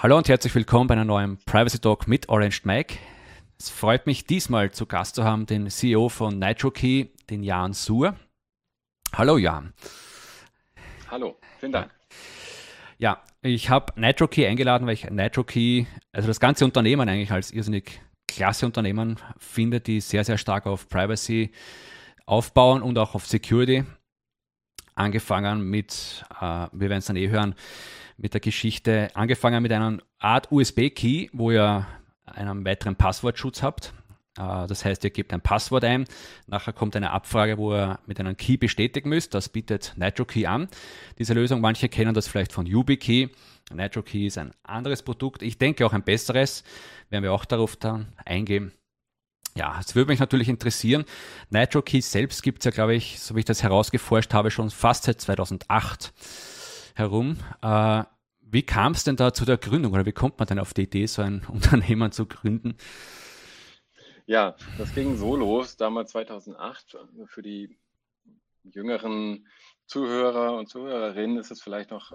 Hallo und herzlich willkommen bei einer neuen Privacy Talk mit Orange Mike. Es freut mich diesmal zu Gast zu haben den CEO von NitroKey, den Jan Suhr. Hallo Jan. Hallo, vielen Dank. Ja, ich habe NitroKey eingeladen, weil ich NitroKey, also das ganze Unternehmen eigentlich als irrsinnig klasse Unternehmen finde, die sehr, sehr stark auf Privacy aufbauen und auch auf Security. Angefangen mit, äh, wir werden es dann eh hören, mit der Geschichte, angefangen mit einer Art USB-Key, wo ihr einen weiteren Passwortschutz habt. Äh, das heißt, ihr gebt ein Passwort ein, nachher kommt eine Abfrage, wo ihr mit einem Key bestätigen müsst. Das bietet NitroKey an. Diese Lösung, manche kennen das vielleicht von YubiKey. NitroKey ist ein anderes Produkt. Ich denke auch ein besseres. Werden wir auch darauf dann eingehen. Ja, es würde mich natürlich interessieren. NitroKey selbst gibt es ja, glaube ich, so wie ich das herausgeforscht habe, schon fast seit 2008 herum. Äh, wie kam es denn da zu der Gründung oder wie kommt man denn auf die Idee, so ein Unternehmen zu gründen? Ja, das ging so los, damals 2008. Für die jüngeren Zuhörer und Zuhörerinnen ist es vielleicht noch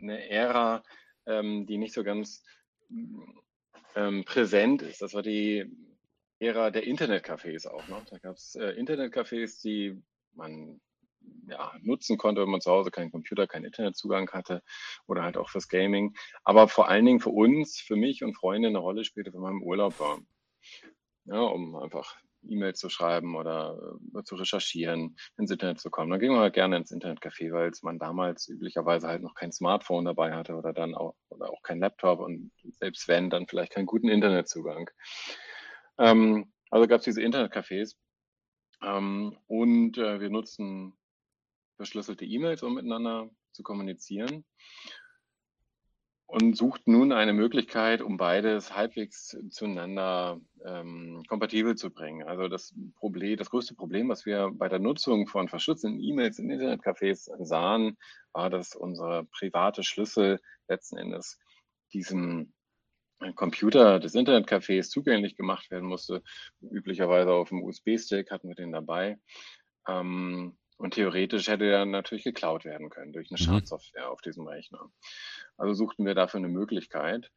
eine Ära, ähm, die nicht so ganz ähm, präsent ist. Das war die Ära der Internetcafés auch noch. Da gab es äh, Internetcafés, die man ja, nutzen konnte, wenn man zu Hause keinen Computer, keinen Internetzugang hatte oder halt auch fürs Gaming. Aber vor allen Dingen für uns, für mich und Freunde eine Rolle spielte, wenn man im Urlaub war. Ja, um einfach E-Mails zu schreiben oder äh, zu recherchieren, ins Internet zu kommen. Dann ging man halt gerne ins Internetcafé, weil man damals üblicherweise halt noch kein Smartphone dabei hatte oder dann auch, oder auch kein Laptop und selbst wenn, dann vielleicht keinen guten Internetzugang. Ähm, also gab es diese Internetcafés ähm, und äh, wir nutzen verschlüsselte E-Mails, um miteinander zu kommunizieren und sucht nun eine Möglichkeit, um beides halbwegs zueinander ähm, kompatibel zu bringen. Also das Problem, das größte Problem, was wir bei der Nutzung von verschlüsselten E-Mails in Internetcafés sahen, war, dass unsere private Schlüssel letzten Endes diesem Computer des Internetcafés zugänglich gemacht werden musste. Üblicherweise auf dem USB-Stick hatten wir den dabei. Ähm, und theoretisch hätte er natürlich geklaut werden können durch eine mhm. Schadsoftware auf diesem Rechner. Also suchten wir dafür eine Möglichkeit.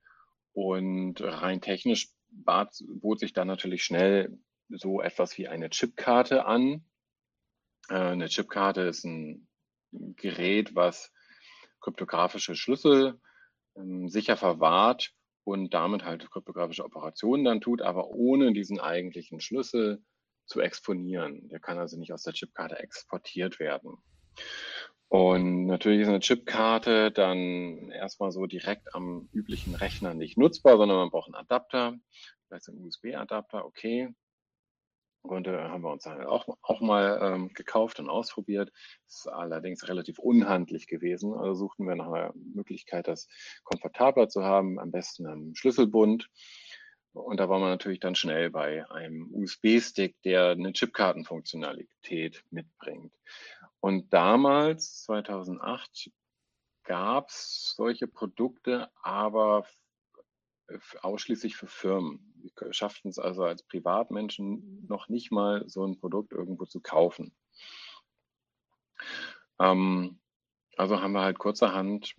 Und rein technisch bat, bot sich dann natürlich schnell so etwas wie eine Chipkarte an. Äh, eine Chipkarte ist ein Gerät, was kryptografische Schlüssel ähm, sicher verwahrt und damit halt kryptografische Operationen dann tut, aber ohne diesen eigentlichen Schlüssel zu exponieren. Der kann also nicht aus der Chipkarte exportiert werden. Und natürlich ist eine Chipkarte dann erstmal so direkt am üblichen Rechner nicht nutzbar, sondern man braucht einen Adapter, vielleicht einen USB-Adapter, okay. Und äh, haben wir uns dann auch, auch mal ähm, gekauft und ausprobiert. Ist allerdings relativ unhandlich gewesen. Also suchten wir nach einer Möglichkeit, das komfortabler zu haben, am besten am Schlüsselbund. Und da war man natürlich dann schnell bei einem USB-Stick, der eine Chipkartenfunktionalität mitbringt. Und damals, 2008, gab es solche Produkte, aber ausschließlich für Firmen. Wir schafften es also als Privatmenschen noch nicht mal, so ein Produkt irgendwo zu kaufen. Ähm, also haben wir halt kurzerhand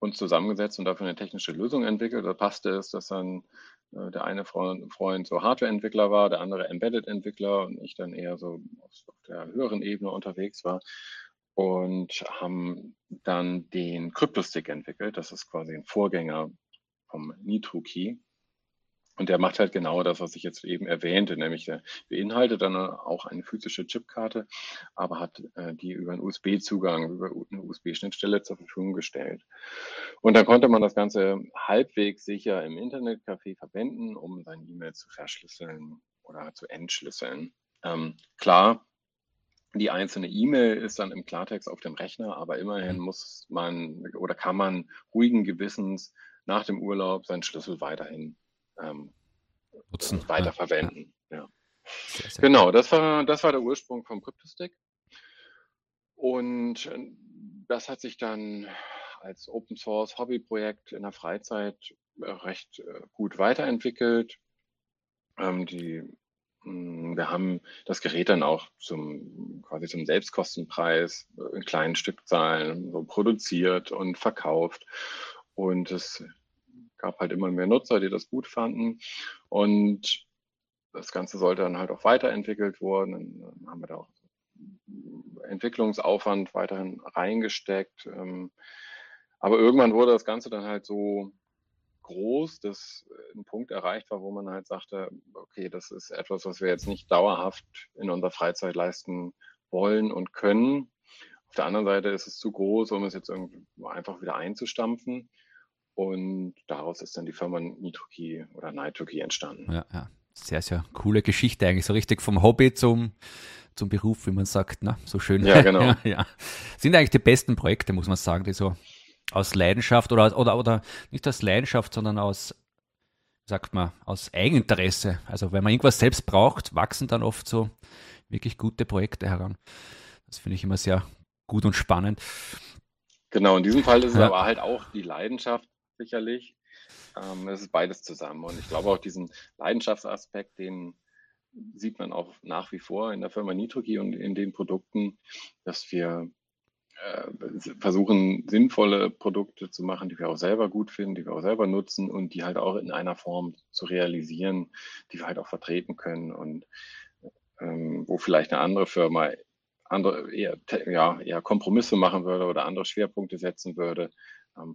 uns zusammengesetzt und dafür eine technische Lösung entwickelt. Da passte es, dass dann äh, der eine Freund, Freund so Hardware-Entwickler war, der andere Embedded-Entwickler und ich dann eher so auf der höheren Ebene unterwegs war und haben dann den Crypto-Stick entwickelt. Das ist quasi ein Vorgänger vom Nitro-Key. Und der macht halt genau das, was ich jetzt eben erwähnte, nämlich der beinhaltet dann auch eine physische Chipkarte, aber hat äh, die über einen USB-Zugang, über eine USB-Schnittstelle zur Verfügung gestellt. Und dann konnte man das Ganze halbwegs sicher im Internetcafé verwenden, um seine E-Mail zu verschlüsseln oder zu entschlüsseln. Ähm, klar, die einzelne E-Mail ist dann im Klartext auf dem Rechner, aber immerhin mhm. muss man oder kann man ruhigen Gewissens nach dem Urlaub seinen Schlüssel weiterhin ähm, Nutzen. weiterverwenden. Ja. ja. Sehr, sehr genau, das war, das war der Ursprung vom CryptoStick. Und äh, das hat sich dann als Open Source Hobbyprojekt in der Freizeit äh, recht äh, gut weiterentwickelt. Ähm, die, hm, wir haben das Gerät dann auch zum quasi zum Selbstkostenpreis in kleinen Stückzahlen so produziert und verkauft. Und es gab halt immer mehr Nutzer, die das gut fanden. Und das Ganze sollte dann halt auch weiterentwickelt worden. Dann haben wir da auch Entwicklungsaufwand weiterhin reingesteckt. Ähm, aber irgendwann wurde das Ganze dann halt so groß, dass ein Punkt erreicht war, wo man halt sagte, okay, das ist etwas, was wir jetzt nicht dauerhaft in unserer Freizeit leisten wollen und können. Auf der anderen Seite ist es zu groß, um es jetzt irgendwie einfach wieder einzustampfen. Und daraus ist dann die Firma NitroKey oder NitroKey entstanden. Ja, ja. Sehr, sehr coole Geschichte eigentlich. So richtig vom Hobby zum, zum Beruf, wie man sagt. Ne? So schön. Ja, genau. ja, ja. Sind eigentlich die besten Projekte, muss man sagen, die so aus Leidenschaft oder, oder, oder nicht aus Leidenschaft, sondern aus, sagt man, aus Eigeninteresse. Also wenn man irgendwas selbst braucht, wachsen dann oft so wirklich gute Projekte heran. Das finde ich immer sehr gut und spannend. Genau, in diesem Fall ist es aber halt auch die Leidenschaft sicherlich. Ähm, es ist beides zusammen. Und ich glaube auch diesen Leidenschaftsaspekt, den sieht man auch nach wie vor in der Firma Nitrogi und in den Produkten, dass wir äh, versuchen, sinnvolle Produkte zu machen, die wir auch selber gut finden, die wir auch selber nutzen und die halt auch in einer Form zu realisieren, die wir halt auch vertreten können und ähm, wo vielleicht eine andere Firma andere eher, ja, eher Kompromisse machen würde oder andere Schwerpunkte setzen würde,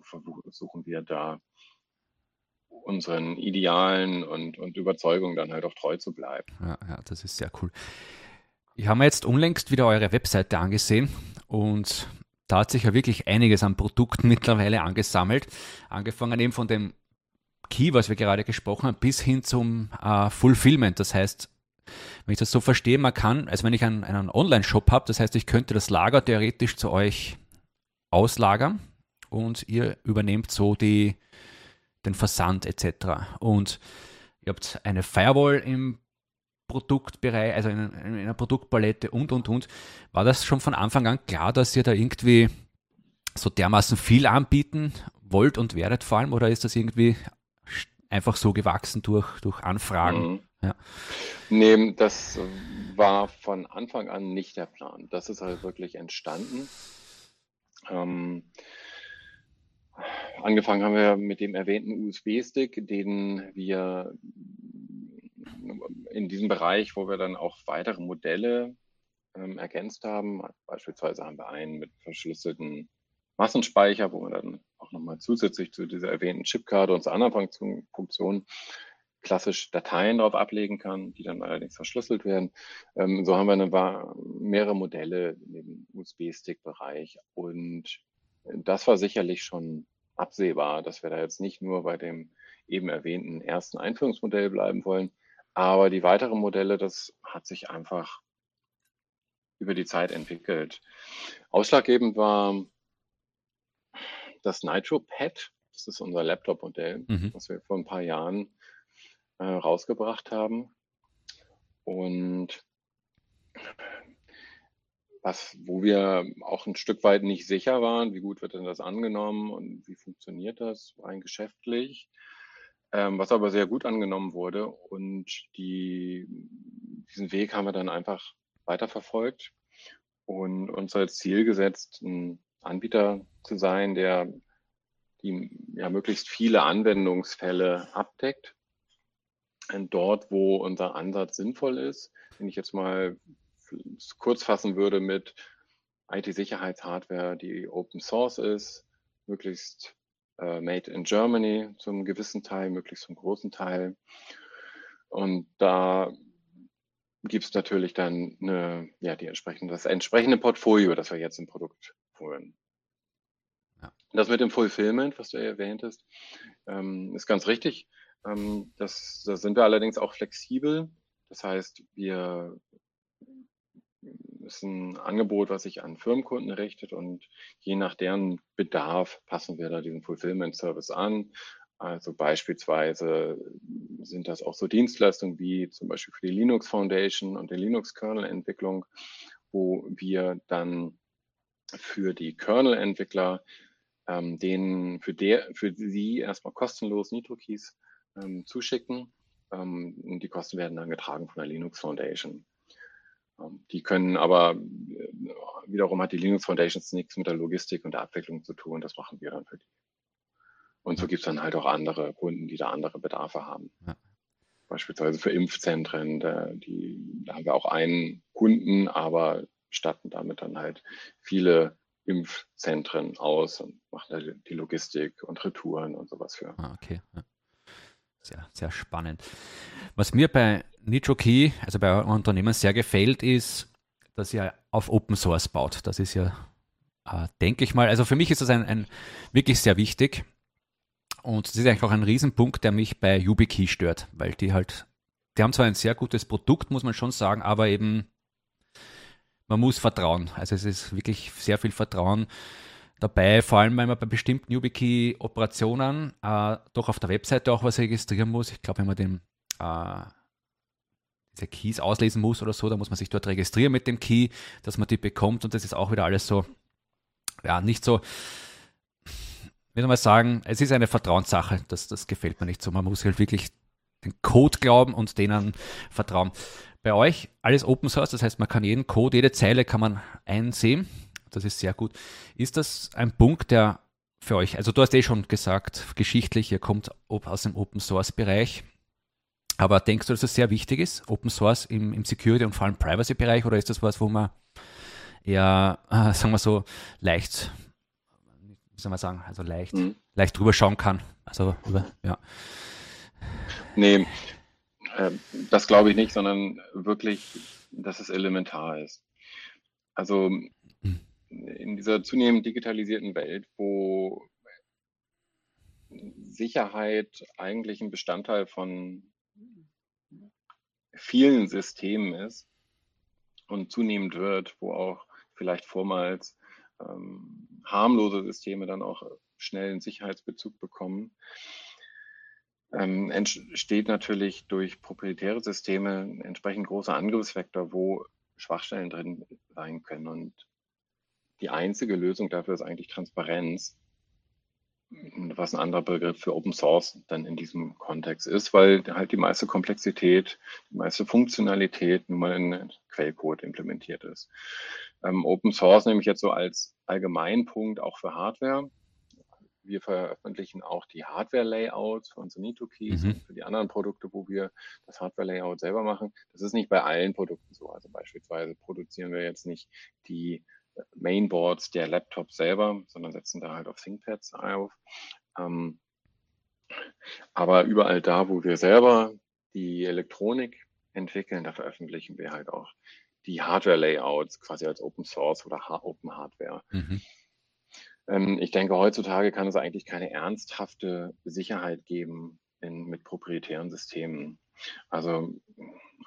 versuchen wir da unseren Idealen und, und Überzeugungen dann halt auch treu zu bleiben. Ja, ja, das ist sehr cool. Ich habe mir jetzt unlängst wieder eure Webseite angesehen und da hat sich ja wirklich einiges an Produkten mittlerweile angesammelt. Angefangen eben von dem Key, was wir gerade gesprochen haben, bis hin zum äh, Fulfillment. Das heißt, wenn ich das so verstehe, man kann, also wenn ich einen, einen Online-Shop habe, das heißt, ich könnte das Lager theoretisch zu euch auslagern und ihr übernehmt so die, den Versand etc. Und ihr habt eine Firewall im Produktbereich, also in, in einer Produktpalette und und und. War das schon von Anfang an klar, dass ihr da irgendwie so dermaßen viel anbieten wollt und werdet vor allem, oder ist das irgendwie einfach so gewachsen durch, durch Anfragen? Mhm. Ja. Nee, das war von Anfang an nicht der Plan. Das ist halt wirklich entstanden. Ähm, angefangen haben wir mit dem erwähnten USB-Stick, den wir in diesem Bereich, wo wir dann auch weitere Modelle ähm, ergänzt haben. Beispielsweise haben wir einen mit verschlüsselten Massenspeicher, wo wir dann auch nochmal zusätzlich zu dieser erwähnten Chipkarte und zu anderen Funktionen klassisch Dateien drauf ablegen kann, die dann allerdings verschlüsselt werden. Ähm, so haben wir eine, mehrere Modelle im USB-Stick-Bereich und das war sicherlich schon absehbar, dass wir da jetzt nicht nur bei dem eben erwähnten ersten Einführungsmodell bleiben wollen, aber die weiteren Modelle, das hat sich einfach über die Zeit entwickelt. Ausschlaggebend war das Nitro Pad. Das ist unser Laptop-Modell, mhm. was wir vor ein paar Jahren äh, rausgebracht haben. Und was, wo wir auch ein Stück weit nicht sicher waren, wie gut wird denn das angenommen und wie funktioniert das rein geschäftlich ähm, was aber sehr gut angenommen wurde. Und die, diesen Weg haben wir dann einfach weiterverfolgt und uns als Ziel gesetzt, ein Anbieter zu sein, der die ja möglichst viele Anwendungsfälle abdeckt. Und dort, wo unser Ansatz sinnvoll ist, wenn ich jetzt mal kurz fassen würde mit IT-Sicherheitshardware, die Open Source ist, möglichst äh, Made in Germany zum gewissen Teil, möglichst zum großen Teil. Und da gibt es natürlich dann eine, ja, die entsprechende, das entsprechende Portfolio, das wir jetzt im Produkt führen. Ja. Das mit dem Fulfillment, was du erwähntest, ähm, ist ganz richtig. Ähm, das, da sind wir allerdings auch flexibel. Das heißt, wir ist ein Angebot, was sich an Firmenkunden richtet und je nach deren Bedarf passen wir da diesen Fulfillment Service an. Also beispielsweise sind das auch so Dienstleistungen wie zum Beispiel für die Linux Foundation und die Linux Kernel Entwicklung, wo wir dann für die Kernel Entwickler ähm, denen für der für sie erstmal kostenlos NitroKeys ähm, zuschicken. Ähm, die Kosten werden dann getragen von der Linux Foundation. Ähm, die können aber, äh, wiederum hat die Linux Foundations nichts mit der Logistik und der Abwicklung zu tun. Das machen wir dann für die. Und so gibt es dann halt auch andere Kunden, die da andere Bedarfe haben. Ja. Beispielsweise für Impfzentren, da, die, da haben wir auch einen Kunden, aber statten damit dann halt viele Impfzentren aus und machen die Logistik und Retouren und sowas für. Ah, okay. Ja. Sehr, sehr spannend. Was mir bei NitroKey, also bei eurem Unternehmen, sehr gefällt, ist, dass ihr auf Open Source baut. Das ist ja, äh, denke ich mal, also für mich ist das ein, ein wirklich sehr wichtig. Und das ist eigentlich auch ein Riesenpunkt, der mich bei YubiKey stört, weil die halt, die haben zwar ein sehr gutes Produkt, muss man schon sagen, aber eben man muss vertrauen. Also es ist wirklich sehr viel Vertrauen dabei, vor allem wenn man bei bestimmten YubiKey-Operationen äh, doch auf der Webseite auch was registrieren muss. Ich glaube, wenn man den äh, diese Keys auslesen muss oder so, dann muss man sich dort registrieren mit dem Key, dass man die bekommt und das ist auch wieder alles so, ja, nicht so, wie soll man sagen, es ist eine Vertrauenssache, das, das gefällt mir nicht so. Man muss halt wirklich den Code glauben und denen vertrauen. Bei euch alles Open Source, das heißt, man kann jeden Code, jede Zeile kann man einsehen. Das ist sehr gut. Ist das ein Punkt, der für euch, also du hast eh schon gesagt, geschichtlich, ihr kommt aus dem Open Source Bereich. Aber denkst du, dass das sehr wichtig ist, Open Source im, im Security und vor allem Privacy-Bereich, oder ist das was, wo man eher, äh, sagen wir so, leicht, wie soll man sagen, also leicht, mhm. leicht drüber schauen kann? Also, ja. Nee, äh, das glaube ich nicht, sondern wirklich, dass es elementar ist. Also. In dieser zunehmend digitalisierten Welt, wo Sicherheit eigentlich ein Bestandteil von vielen Systemen ist und zunehmend wird, wo auch vielleicht vormals ähm, harmlose Systeme dann auch schnell einen Sicherheitsbezug bekommen, ähm, entsteht natürlich durch proprietäre Systeme ein entsprechend großer Angriffsvektor, wo Schwachstellen drin sein können. Und die einzige Lösung dafür ist eigentlich Transparenz, was ein anderer Begriff für Open Source dann in diesem Kontext ist, weil halt die meiste Komplexität, die meiste Funktionalität nun mal in Quellcode implementiert ist. Ähm, Open Source nehme ich jetzt so als Allgemeinpunkt auch für Hardware wir veröffentlichen auch die Hardware-Layouts für unsere Nito-Keys mhm. und für die anderen Produkte, wo wir das Hardware-Layout selber machen. Das ist nicht bei allen Produkten so. Also beispielsweise produzieren wir jetzt nicht die Mainboards der Laptops selber, sondern setzen da halt auf ThinkPads auf. Ähm, aber überall da, wo wir selber die Elektronik entwickeln, da veröffentlichen wir halt auch die Hardware-Layouts quasi als Open Source oder Open Hardware. Mhm. Ähm, ich denke, heutzutage kann es eigentlich keine ernsthafte Sicherheit geben in, mit proprietären Systemen. Also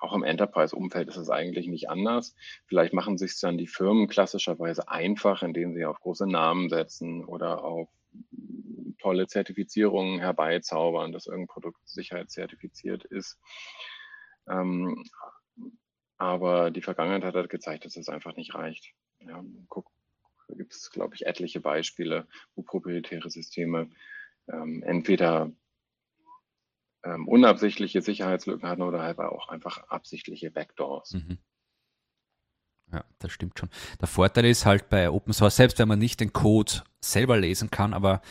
auch im Enterprise-Umfeld ist es eigentlich nicht anders. Vielleicht machen sich dann die Firmen klassischerweise einfach, indem sie auf große Namen setzen oder auf tolle Zertifizierungen herbeizaubern, dass irgendein Produkt sicherheitszertifiziert ist. Ähm, aber die Vergangenheit hat halt gezeigt, dass es einfach nicht reicht. Ja, guck, da gibt es, glaube ich, etliche Beispiele, wo proprietäre Systeme ähm, entweder ähm, unabsichtliche Sicherheitslücken hatten oder halt auch einfach absichtliche Backdoors. Mhm. Ja, das stimmt schon. Der Vorteil ist halt bei Open Source, selbst wenn man nicht den Code selber lesen kann, aber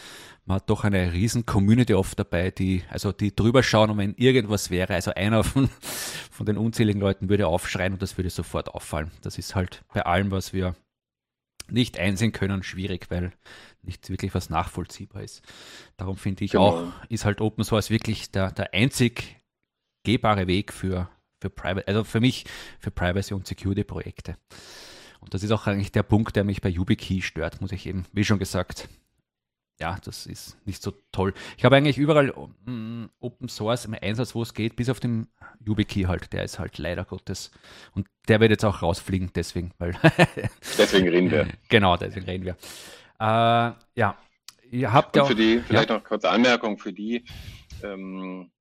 man hat doch eine riesen Community oft dabei, die, also die drüber schauen und wenn irgendwas wäre, also einer von, von den unzähligen Leuten würde aufschreien und das würde sofort auffallen. Das ist halt bei allem, was wir nicht einsehen können, schwierig, weil nicht wirklich was nachvollziehbar ist. Darum finde ich genau. auch, ist halt Open Source wirklich der, der einzig gehbare Weg für, für Private, also für mich, für Privacy und Security Projekte. Und das ist auch eigentlich der Punkt, der mich bei YubiKey stört, muss ich eben, wie schon gesagt, ja, das ist nicht so toll. Ich habe eigentlich überall um, Open Source im Einsatz, wo es geht, bis auf den YubiKey halt. Der ist halt leider Gottes. Und der wird jetzt auch rausfliegen, deswegen, weil. deswegen reden wir. Genau, deswegen reden wir. Äh, ja, ihr habt ja auch. Für die, vielleicht ja. noch kurze Anmerkung für die ähm,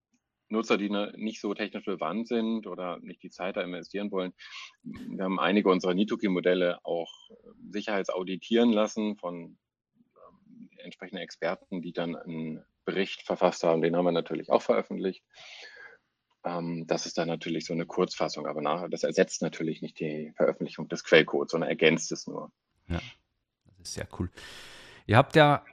Nutzer, die ne, nicht so technisch bewandt sind oder nicht die Zeit da investieren wollen. Wir haben einige unserer Nitoki-Modelle auch sicherheitsauditieren lassen von entsprechende Experten, die dann einen Bericht verfasst haben. Den haben wir natürlich auch veröffentlicht. Ähm, das ist dann natürlich so eine Kurzfassung, aber nach, das ersetzt natürlich nicht die Veröffentlichung des Quellcodes, sondern ergänzt es nur. Ja, das ist sehr cool. Ihr habt ja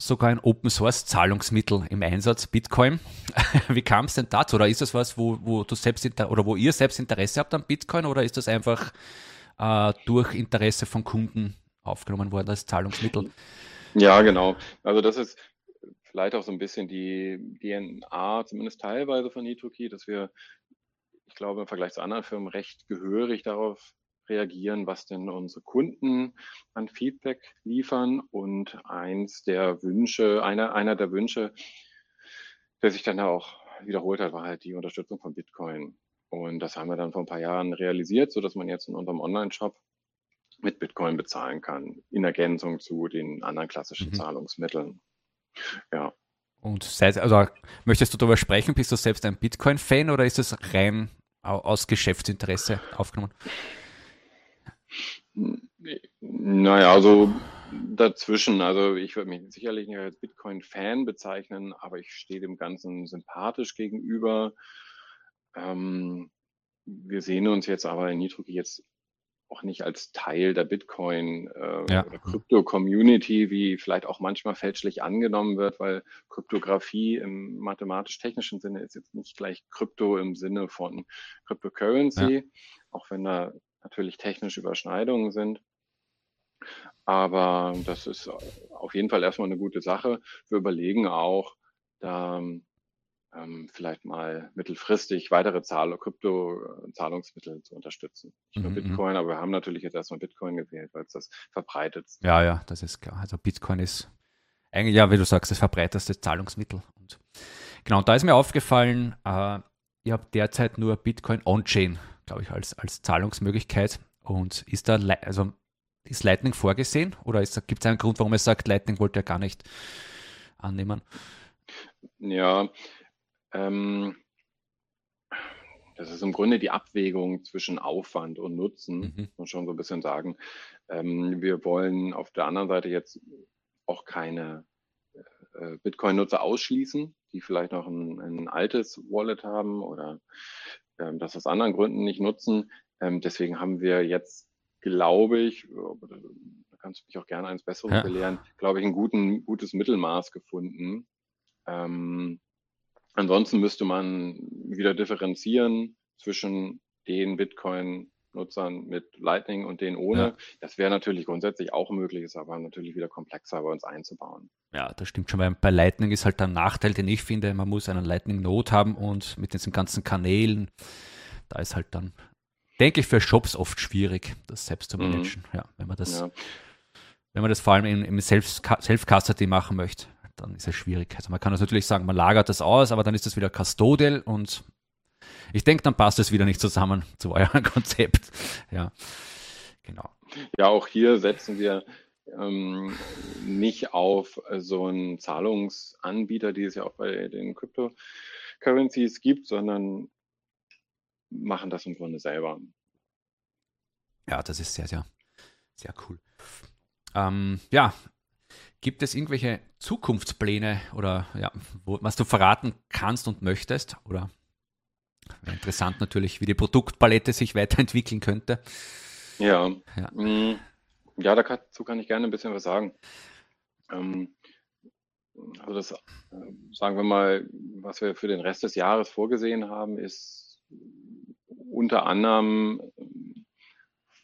sogar ein Open Source Zahlungsmittel im Einsatz, Bitcoin. Wie kam es denn dazu? Oder ist das was, wo, wo du selbst oder wo ihr selbst Interesse habt an Bitcoin oder ist das einfach äh, durch Interesse von Kunden aufgenommen worden als Zahlungsmittel? Ja, genau. Also das ist vielleicht auch so ein bisschen die DNA, zumindest teilweise von NitroKey, dass wir, ich glaube, im Vergleich zu anderen Firmen recht gehörig darauf reagieren, was denn unsere Kunden an Feedback liefern. Und eins der Wünsche, einer, einer der Wünsche, der sich dann auch wiederholt hat, war halt die Unterstützung von Bitcoin. Und das haben wir dann vor ein paar Jahren realisiert, so dass man jetzt in unserem Online-Shop mit Bitcoin bezahlen kann, in Ergänzung zu den anderen klassischen mhm. Zahlungsmitteln. Ja. Und seit, also möchtest du darüber sprechen? Bist du selbst ein Bitcoin-Fan oder ist es rein aus Geschäftsinteresse aufgenommen? Naja, also dazwischen. Also ich würde mich sicherlich nicht als Bitcoin-Fan bezeichnen, aber ich stehe dem Ganzen sympathisch gegenüber. Ähm, wir sehen uns jetzt aber in Nitroki jetzt auch nicht als Teil der Bitcoin äh, ja. oder Krypto-Community, wie vielleicht auch manchmal fälschlich angenommen wird, weil Kryptographie im mathematisch-technischen Sinne ist jetzt nicht gleich Krypto im Sinne von Cryptocurrency, ja. auch wenn da natürlich technische Überschneidungen sind. Aber das ist auf jeden Fall erstmal eine gute Sache. Wir überlegen auch, da ähm, vielleicht mal mittelfristig weitere Zahl Krypto-Zahlungsmittel zu unterstützen. Nicht nur mhm, mhm. Bitcoin, aber wir haben natürlich jetzt erstmal Bitcoin gewählt, weil es das verbreitet. Ja, ja, das ist klar. Also Bitcoin ist eigentlich, ja, wie du sagst, das verbreiteste Zahlungsmittel. Und genau, und da ist mir aufgefallen, äh, ihr habt derzeit nur Bitcoin on-chain, glaube ich, als, als Zahlungsmöglichkeit. Und ist da, also ist Lightning vorgesehen oder gibt es einen Grund, warum er sagt, Lightning wollte er gar nicht annehmen? Ja, ähm, das ist im Grunde die Abwägung zwischen Aufwand und Nutzen, mhm. muss man schon so ein bisschen sagen. Ähm, wir wollen auf der anderen Seite jetzt auch keine äh, Bitcoin-Nutzer ausschließen, die vielleicht noch ein, ein altes Wallet haben oder ähm, das aus anderen Gründen nicht nutzen. Ähm, deswegen haben wir jetzt, glaube ich, da kannst du mich auch gerne eins Besseres ja. belehren, glaube ich, ein guten, gutes Mittelmaß gefunden. Ähm, Ansonsten müsste man wieder differenzieren zwischen den Bitcoin-Nutzern mit Lightning und den ohne. Ja. Das wäre natürlich grundsätzlich auch möglich, ist aber natürlich wieder komplexer bei uns einzubauen. Ja, das stimmt schon, weil bei Lightning ist halt der Nachteil, den ich finde, man muss einen Lightning-Node haben und mit diesen ganzen Kanälen, da ist halt dann, denke ich, für Shops oft schwierig, das selbst zu mhm. managen. Mhm. Ja, wenn man das, ja. wenn man das vor allem im, im Self-Custody machen möchte dann ist es schwierig. Also man kann das natürlich sagen, man lagert das aus, aber dann ist das wieder custodial und ich denke, dann passt es wieder nicht zusammen zu eurem Konzept. Ja, genau. Ja, auch hier setzen wir ähm, nicht auf so einen Zahlungsanbieter, die es ja auch bei den Cryptocurrencies gibt, sondern machen das im Grunde selber. Ja, das ist sehr, sehr, sehr cool. Ähm, ja, Gibt es irgendwelche Zukunftspläne oder ja, wo, was du verraten kannst und möchtest? Oder wäre interessant natürlich, wie die Produktpalette sich weiterentwickeln könnte. Ja, ja, mm, ja dazu kann ich gerne ein bisschen was sagen. Ähm, also das, äh, sagen wir mal, was wir für den Rest des Jahres vorgesehen haben, ist unter anderem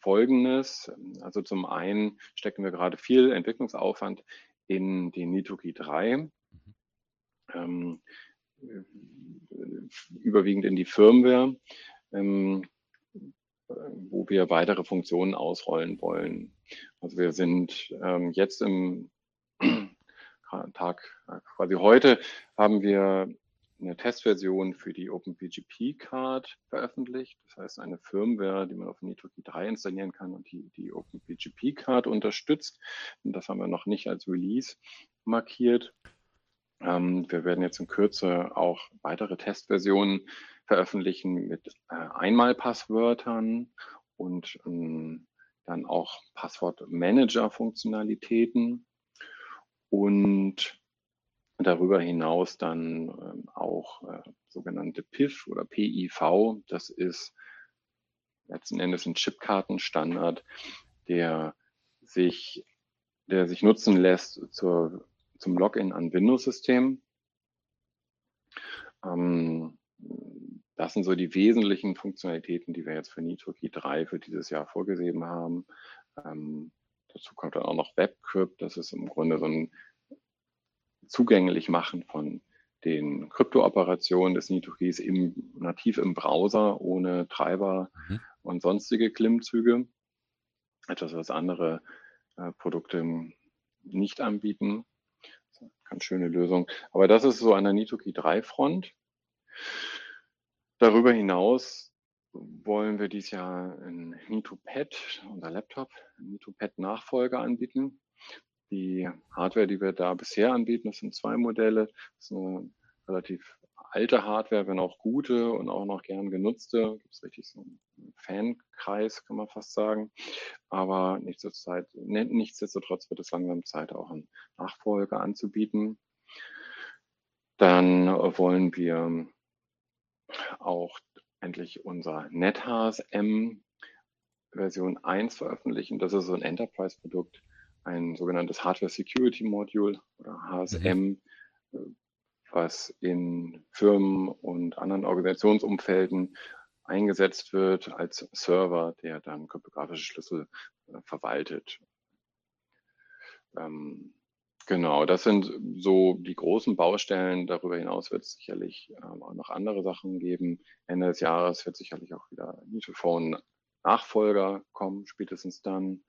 Folgendes. Also zum einen stecken wir gerade viel Entwicklungsaufwand in die Nitoki 3, mhm. ähm, überwiegend in die Firmware, ähm, wo wir weitere Funktionen ausrollen wollen. Also wir sind ähm, jetzt im Tag, quasi heute, haben wir eine Testversion für die OpenPGP Card veröffentlicht. Das heißt, eine Firmware, die man auf NitroKey 3 installieren kann und die die OpenPGP Card unterstützt. Und das haben wir noch nicht als Release markiert. Ähm, wir werden jetzt in Kürze auch weitere Testversionen veröffentlichen mit äh, Einmalpasswörtern und ähm, dann auch Passwortmanager-Funktionalitäten. Und darüber hinaus dann ähm, auch äh, sogenannte PIF oder PIV. Das ist letzten Endes ein Chipkartenstandard, der sich, der sich nutzen lässt zur zum Login an Windows-System. Ähm, das sind so die wesentlichen Funktionalitäten, die wir jetzt für NitroKey 3 für dieses Jahr vorgesehen haben. Ähm, dazu kommt dann auch noch WebCrypt. Das ist im Grunde so ein zugänglich machen von den Krypto-Operationen des NitroKeys im, nativ im Browser ohne Treiber mhm. und sonstige Klimmzüge. Etwas, was andere äh, Produkte nicht anbieten. Ganz schöne Lösung. Aber das ist so an der NitroKey 3 Front. Darüber hinaus wollen wir dieses Jahr ein NitoPad, unser Laptop, NitoPad-Nachfolger anbieten. Die Hardware, die wir da bisher anbieten, das sind zwei Modelle. Das ist eine relativ alte Hardware, wenn auch gute und auch noch gern genutzte. Gibt es richtig so einen Fankreis, kann man fast sagen. Aber nichtsdestotrotz, nichtsdestotrotz wird es langsam Zeit, auch einen Nachfolger anzubieten. Dann wollen wir auch endlich unser NetHAS M Version 1 veröffentlichen. Das ist so ein Enterprise-Produkt, ein sogenanntes Hardware Security Module oder HSM, mhm. was in Firmen und anderen Organisationsumfelden eingesetzt wird als Server, der dann kryptografische Schlüssel äh, verwaltet. Ähm, Genau, das sind so die großen Baustellen. Darüber hinaus wird es sicherlich ähm, auch noch andere Sachen geben. Ende des Jahres wird sicherlich auch wieder Nitophone Nachfolger kommen, spätestens dann.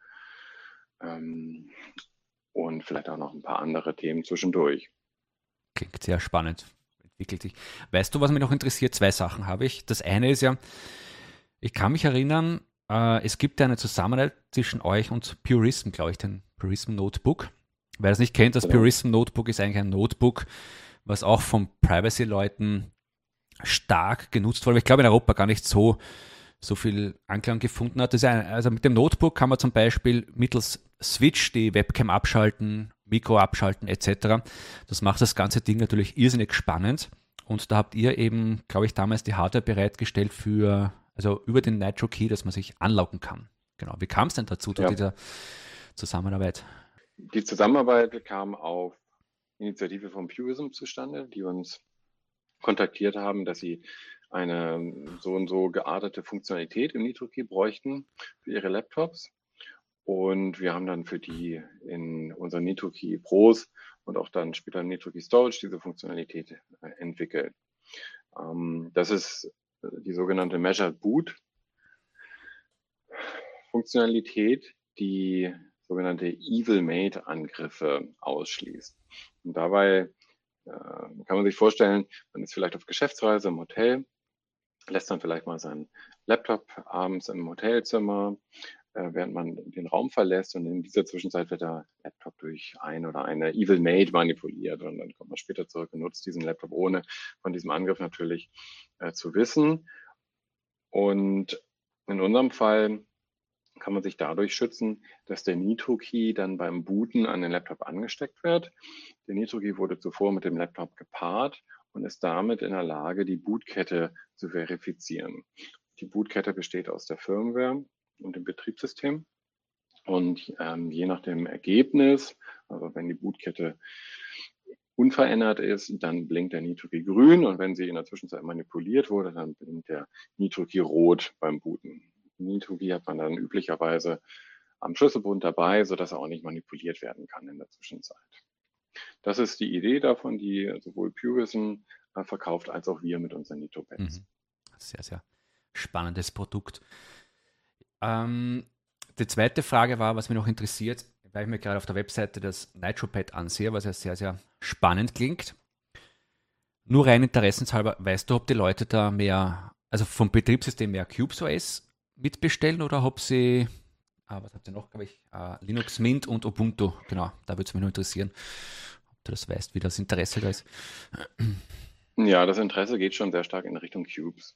Ähm, und vielleicht auch noch ein paar andere Themen zwischendurch. Klingt sehr spannend. Entwickelt sich. Weißt du, was mich noch interessiert? Zwei Sachen habe ich. Das eine ist ja, ich kann mich erinnern, äh, es gibt ja eine Zusammenarbeit zwischen euch und Purism, glaube ich, den Purism Notebook. Wer das nicht kennt, das genau. Purism Notebook ist eigentlich ein Notebook, was auch von Privacy-Leuten stark genutzt wurde. Ich glaube in Europa gar nicht so, so viel Anklang gefunden hat. Ein, also mit dem Notebook kann man zum Beispiel mittels Switch die Webcam abschalten, Mikro abschalten etc. Das macht das ganze Ding natürlich irrsinnig spannend. Und da habt ihr eben, glaube ich, damals die Hardware bereitgestellt für, also über den Nitro Key, dass man sich anlocken kann. Genau. Wie kam es denn dazu, zu ja. dieser Zusammenarbeit? Die Zusammenarbeit kam auf Initiative von Purism zustande, die uns kontaktiert haben, dass sie eine so und so geartete Funktionalität im NitroKey bräuchten für ihre Laptops. Und wir haben dann für die in unseren NitroKey Pros und auch dann später NitroKey Storage diese Funktionalität äh, entwickelt. Ähm, das ist die sogenannte Measured Boot Funktionalität, die sogenannte Evil Mate Angriffe ausschließt. Und dabei äh, kann man sich vorstellen, man ist vielleicht auf Geschäftsreise im Hotel, lässt dann vielleicht mal seinen Laptop abends im Hotelzimmer, äh, während man den Raum verlässt und in dieser Zwischenzeit wird der Laptop durch ein oder eine Evil Maid manipuliert und dann kommt man später zurück und nutzt diesen Laptop ohne von diesem Angriff natürlich äh, zu wissen. Und in unserem Fall kann man sich dadurch schützen, dass der Nitro-Key dann beim Booten an den Laptop angesteckt wird. Der Nitro-Key wurde zuvor mit dem Laptop gepaart und ist damit in der Lage, die Bootkette zu verifizieren. Die Bootkette besteht aus der Firmware und dem Betriebssystem. Und ähm, je nach dem Ergebnis, also wenn die Bootkette unverändert ist, dann blinkt der Nitro-Key grün und wenn sie in der Zwischenzeit manipuliert wurde, dann blinkt der Nitro-Key rot beim Booten. Nitogi hat man dann üblicherweise am Schlüsselbund dabei, sodass er auch nicht manipuliert werden kann in der Zwischenzeit. Das ist die Idee davon, die sowohl Purism äh, verkauft als auch wir mit unseren Nitopads. Mhm. Sehr, sehr spannendes Produkt. Ähm, die zweite Frage war, was mich noch interessiert, weil ich mir gerade auf der Webseite das NitroPad ansehe, was ja sehr, sehr spannend klingt. Nur rein interessenshalber, weißt du, ob die Leute da mehr, also vom Betriebssystem mehr CubesOS mitbestellen oder habt ihr, ah, was habt ihr noch, glaube ich, uh, Linux Mint und Ubuntu, genau, da würde es mich nur interessieren, ob du das weißt, wie das Interesse da ist. Ja, das Interesse geht schon sehr stark in Richtung Cubes.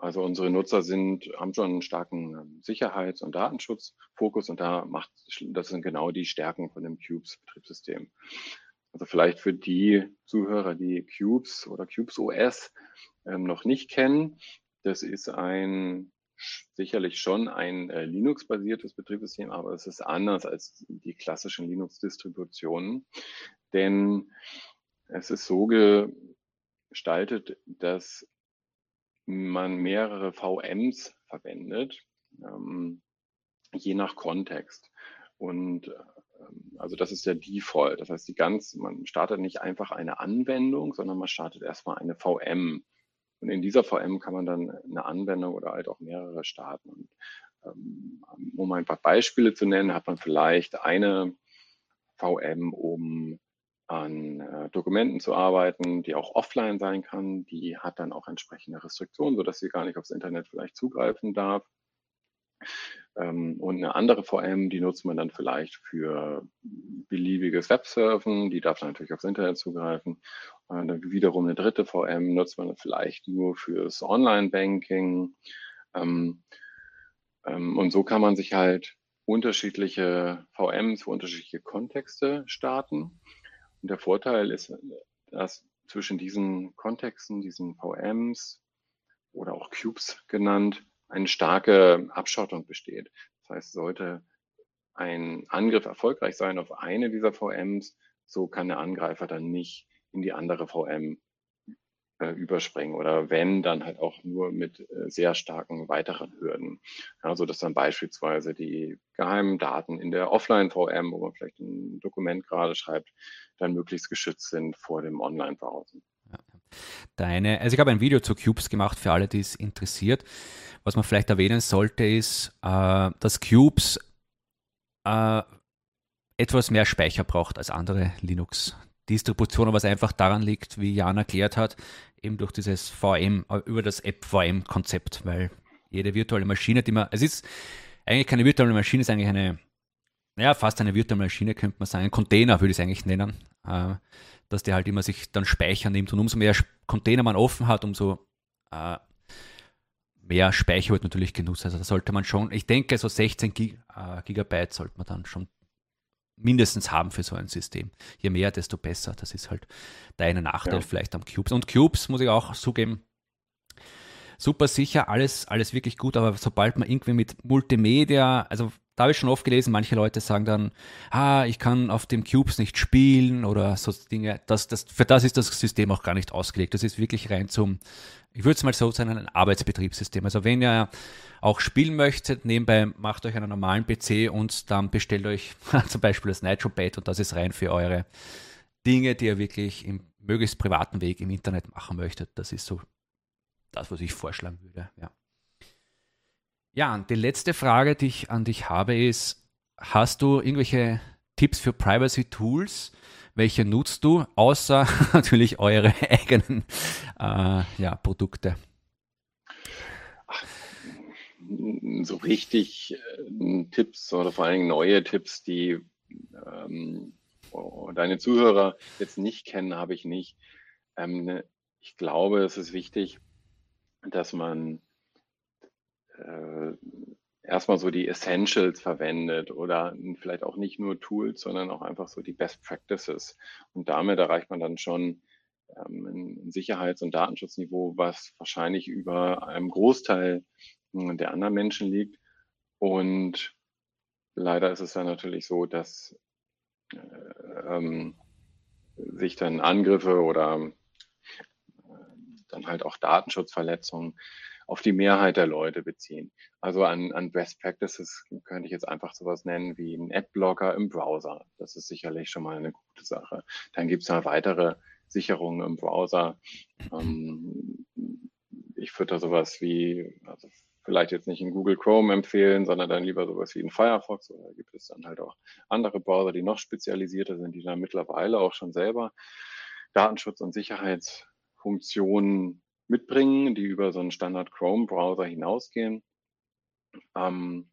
Also unsere Nutzer sind, haben schon einen starken ähm, Sicherheits- und Datenschutzfokus und da macht, das sind genau die Stärken von dem Cubes-Betriebssystem. Also vielleicht für die Zuhörer, die Cubes oder Cubes OS ähm, noch nicht kennen, das ist ein sicherlich schon ein äh, Linux-basiertes Betriebssystem, aber es ist anders als die klassischen Linux-Distributionen, denn es ist so gestaltet, dass man mehrere VMs verwendet, ähm, je nach Kontext. Und ähm, also das ist der Default. Das heißt, die ganz, man startet nicht einfach eine Anwendung, sondern man startet erstmal eine VM. Und in dieser VM kann man dann eine Anwendung oder halt auch mehrere starten. Und, ähm, um ein paar Beispiele zu nennen, hat man vielleicht eine VM, um an äh, Dokumenten zu arbeiten, die auch offline sein kann. Die hat dann auch entsprechende Restriktionen, sodass sie gar nicht aufs Internet vielleicht zugreifen darf. Ähm, und eine andere VM, die nutzt man dann vielleicht für beliebiges Websurfen, die darf dann natürlich aufs Internet zugreifen. Und wiederum eine dritte VM nutzt man vielleicht nur fürs Online-Banking. Ähm, ähm, und so kann man sich halt unterschiedliche VMs für unterschiedliche Kontexte starten. Und der Vorteil ist, dass zwischen diesen Kontexten, diesen VMs oder auch Cubes genannt, eine starke Abschottung besteht. Das heißt, sollte ein Angriff erfolgreich sein auf eine dieser VMs, so kann der Angreifer dann nicht in die andere VM äh, überspringen oder wenn, dann halt auch nur mit äh, sehr starken weiteren Hürden. Also dass dann beispielsweise die geheimen Daten in der Offline-VM, wo man vielleicht ein Dokument gerade schreibt, dann möglichst geschützt sind vor dem Online-Browsen. Deine, also ich habe ein Video zu Cubes gemacht für alle, die es interessiert. Was man vielleicht erwähnen sollte, ist, äh, dass Cubes äh, etwas mehr Speicher braucht als andere Linux-Distributionen, was einfach daran liegt, wie Jan erklärt hat, eben durch dieses VM, über das App-VM-Konzept, weil jede virtuelle Maschine, die man, es ist eigentlich keine virtuelle Maschine, es ist eigentlich eine, ja, fast eine virtuelle Maschine, könnte man sagen, ein Container würde ich es eigentlich nennen, äh, dass der halt immer sich dann speichern nimmt und umso mehr Container man offen hat, umso äh, mehr Speicher wird natürlich genutzt. Also da sollte man schon, ich denke, so 16 Gig, äh, Gigabyte sollte man dann schon mindestens haben für so ein System. Je mehr, desto besser. Das ist halt der eine Nachteil ja. vielleicht am Cubes. Und Cubes, muss ich auch zugeben, super sicher, alles, alles wirklich gut, aber sobald man irgendwie mit Multimedia, also da habe ich schon oft gelesen, manche Leute sagen dann, ah, ich kann auf dem Cubes nicht spielen oder so Dinge. Das, das, für das ist das System auch gar nicht ausgelegt. Das ist wirklich rein zum, ich würde es mal so sagen, ein Arbeitsbetriebssystem. Also wenn ihr auch spielen möchtet, nebenbei macht euch einen normalen PC und dann bestellt euch zum Beispiel das NitroBait und das ist rein für eure Dinge, die ihr wirklich im möglichst privaten Weg im Internet machen möchtet. Das ist so das, was ich vorschlagen würde. Ja. Ja, und die letzte Frage, die ich an dich habe, ist: Hast du irgendwelche Tipps für Privacy Tools? Welche nutzt du, außer natürlich eure eigenen äh, ja, Produkte? So richtig äh, Tipps oder vor allem neue Tipps, die ähm, deine Zuhörer jetzt nicht kennen, habe ich nicht. Ähm, ne, ich glaube, es ist wichtig, dass man äh, erstmal so die Essentials verwendet oder vielleicht auch nicht nur Tools, sondern auch einfach so die Best Practices. Und damit erreicht man dann schon ähm, ein Sicherheits- und Datenschutzniveau, was wahrscheinlich über einem Großteil hm, der anderen Menschen liegt. Und leider ist es dann natürlich so, dass äh, ähm, sich dann Angriffe oder äh, dann halt auch Datenschutzverletzungen auf die Mehrheit der Leute beziehen. Also an, an Best Practices könnte ich jetzt einfach sowas nennen wie ein Adblocker im Browser. Das ist sicherlich schon mal eine gute Sache. Dann gibt es noch weitere Sicherungen im Browser. Ähm, ich würde da sowas wie, also vielleicht jetzt nicht in Google Chrome empfehlen, sondern dann lieber sowas wie in Firefox oder gibt es dann halt auch andere Browser, die noch spezialisierter sind, die dann mittlerweile auch schon selber Datenschutz- und Sicherheitsfunktionen mitbringen, die über so einen Standard Chrome-Browser hinausgehen. Ähm,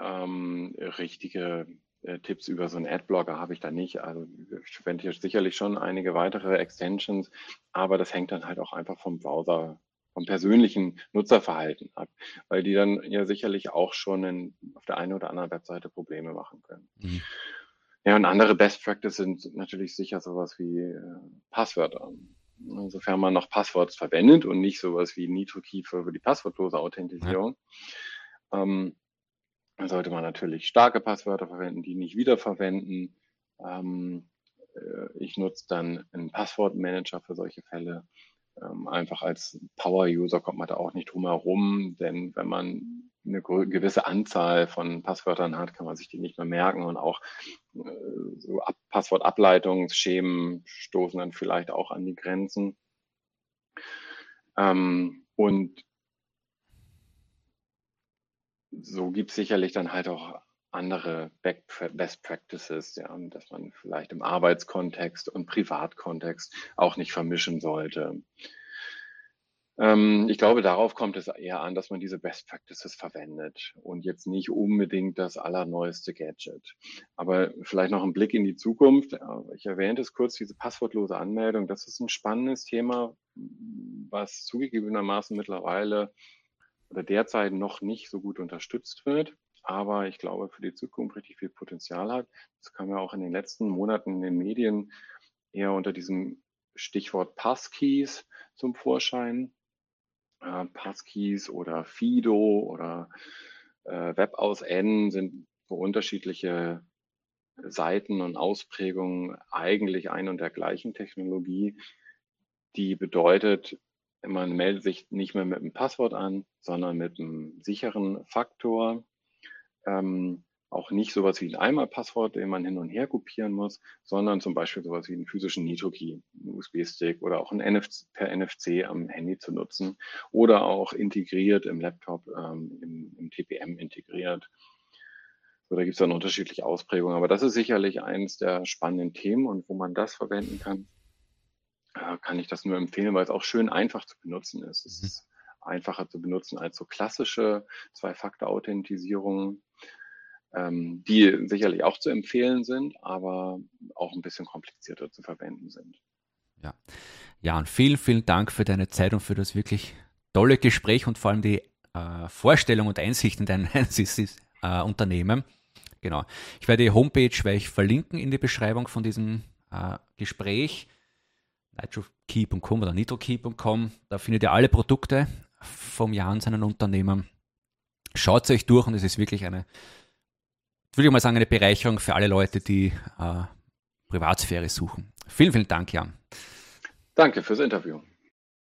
ähm, richtige äh, Tipps über so einen Adblocker habe ich da nicht. Also ich verwende hier sicherlich schon einige weitere Extensions, aber das hängt dann halt auch einfach vom Browser, vom persönlichen Nutzerverhalten ab, weil die dann ja sicherlich auch schon in, auf der einen oder anderen Webseite Probleme machen können. Mhm. Ja, und andere Best Practices sind natürlich sicher sowas wie äh, Passwörter sofern man noch Passworts verwendet und nicht sowas wie NitroKey für die passwortlose Authentisierung. Ja. Ähm, sollte man natürlich starke Passwörter verwenden, die nicht wiederverwenden. Ähm, äh, ich nutze dann einen Passwortmanager für solche Fälle. Ähm, einfach als Power-User kommt man da auch nicht drum herum, denn wenn man eine gewisse Anzahl von Passwörtern hat, kann man sich die nicht mehr merken und auch äh, so Ab Passwortableitungsschemen stoßen dann vielleicht auch an die Grenzen. Ähm, und so gibt es sicherlich dann halt auch andere Best Practices, ja, dass man vielleicht im Arbeitskontext und Privatkontext auch nicht vermischen sollte. Ähm, ich glaube, darauf kommt es eher an, dass man diese Best Practices verwendet und jetzt nicht unbedingt das allerneueste Gadget. Aber vielleicht noch ein Blick in die Zukunft. Ich erwähnte es kurz, diese passwortlose Anmeldung. Das ist ein spannendes Thema, was zugegebenermaßen mittlerweile oder derzeit noch nicht so gut unterstützt wird aber ich glaube, für die Zukunft richtig viel Potenzial hat. Das kam ja auch in den letzten Monaten in den Medien eher unter diesem Stichwort Passkeys zum Vorschein. Äh, Passkeys oder Fido oder äh, WebAuSN sind für unterschiedliche Seiten und Ausprägungen eigentlich ein und der gleichen Technologie, die bedeutet, man meldet sich nicht mehr mit einem Passwort an, sondern mit einem sicheren Faktor, ähm, auch nicht sowas wie ein Einmalpasswort, den man hin und her kopieren muss, sondern zum Beispiel sowas wie einen physischen Nitro-Key, einen USB-Stick oder auch ein NFC, per NFC am Handy zu nutzen oder auch integriert im Laptop, ähm, im, im, TPM integriert. So, da gibt es dann unterschiedliche Ausprägungen, aber das ist sicherlich eines der spannenden Themen und wo man das verwenden kann, äh, kann ich das nur empfehlen, weil es auch schön einfach zu benutzen ist. Es mhm. ist einfacher zu benutzen als so klassische Zwei-Faktor-Authentisierung, ähm, die sicherlich auch zu empfehlen sind, aber auch ein bisschen komplizierter zu verwenden sind. Ja, ja und vielen, vielen Dank für deine Zeit und für das wirklich tolle Gespräch und vor allem die äh, Vorstellung und Einsicht in dein äh, Unternehmen. Genau. Ich werde die Homepage werde ich verlinken in die Beschreibung von diesem äh, Gespräch nitrokey.com oder nitrokey.com. Da findet ihr alle Produkte vom Jan, seinen Unternehmen. Schaut es euch durch und es ist wirklich eine, würde ich mal sagen, eine Bereicherung für alle Leute, die äh, Privatsphäre suchen. Vielen, vielen Dank, Jan. Danke fürs Interview.